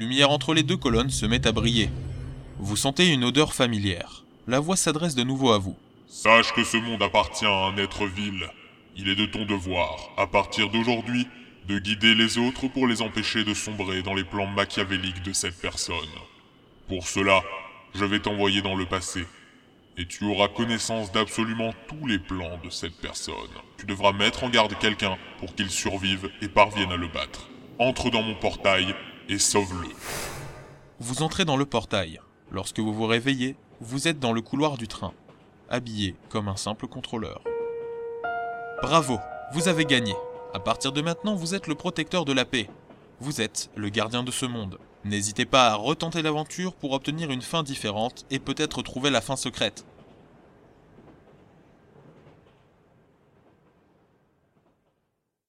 lumière entre les deux colonnes se met à briller. Vous sentez une odeur familière. La voix s'adresse de nouveau à vous. Sache que ce monde appartient à un être vil. Il est de ton devoir, à partir d'aujourd'hui, de guider les autres pour les empêcher de sombrer dans les plans machiavéliques de cette personne. Pour cela, je vais t'envoyer dans le passé, et tu auras connaissance d'absolument tous les plans de cette personne. Tu devras mettre en garde quelqu'un pour qu'il survive et parvienne à le battre. Entre dans mon portail et sauve-le. Vous entrez dans le portail. Lorsque vous vous réveillez, vous êtes dans le couloir du train, habillé comme un simple contrôleur. Bravo, vous avez gagné. À partir de maintenant, vous êtes le protecteur de la paix. Vous êtes le gardien de ce monde. N'hésitez pas à retenter l'aventure pour obtenir une fin différente et peut-être trouver la fin secrète.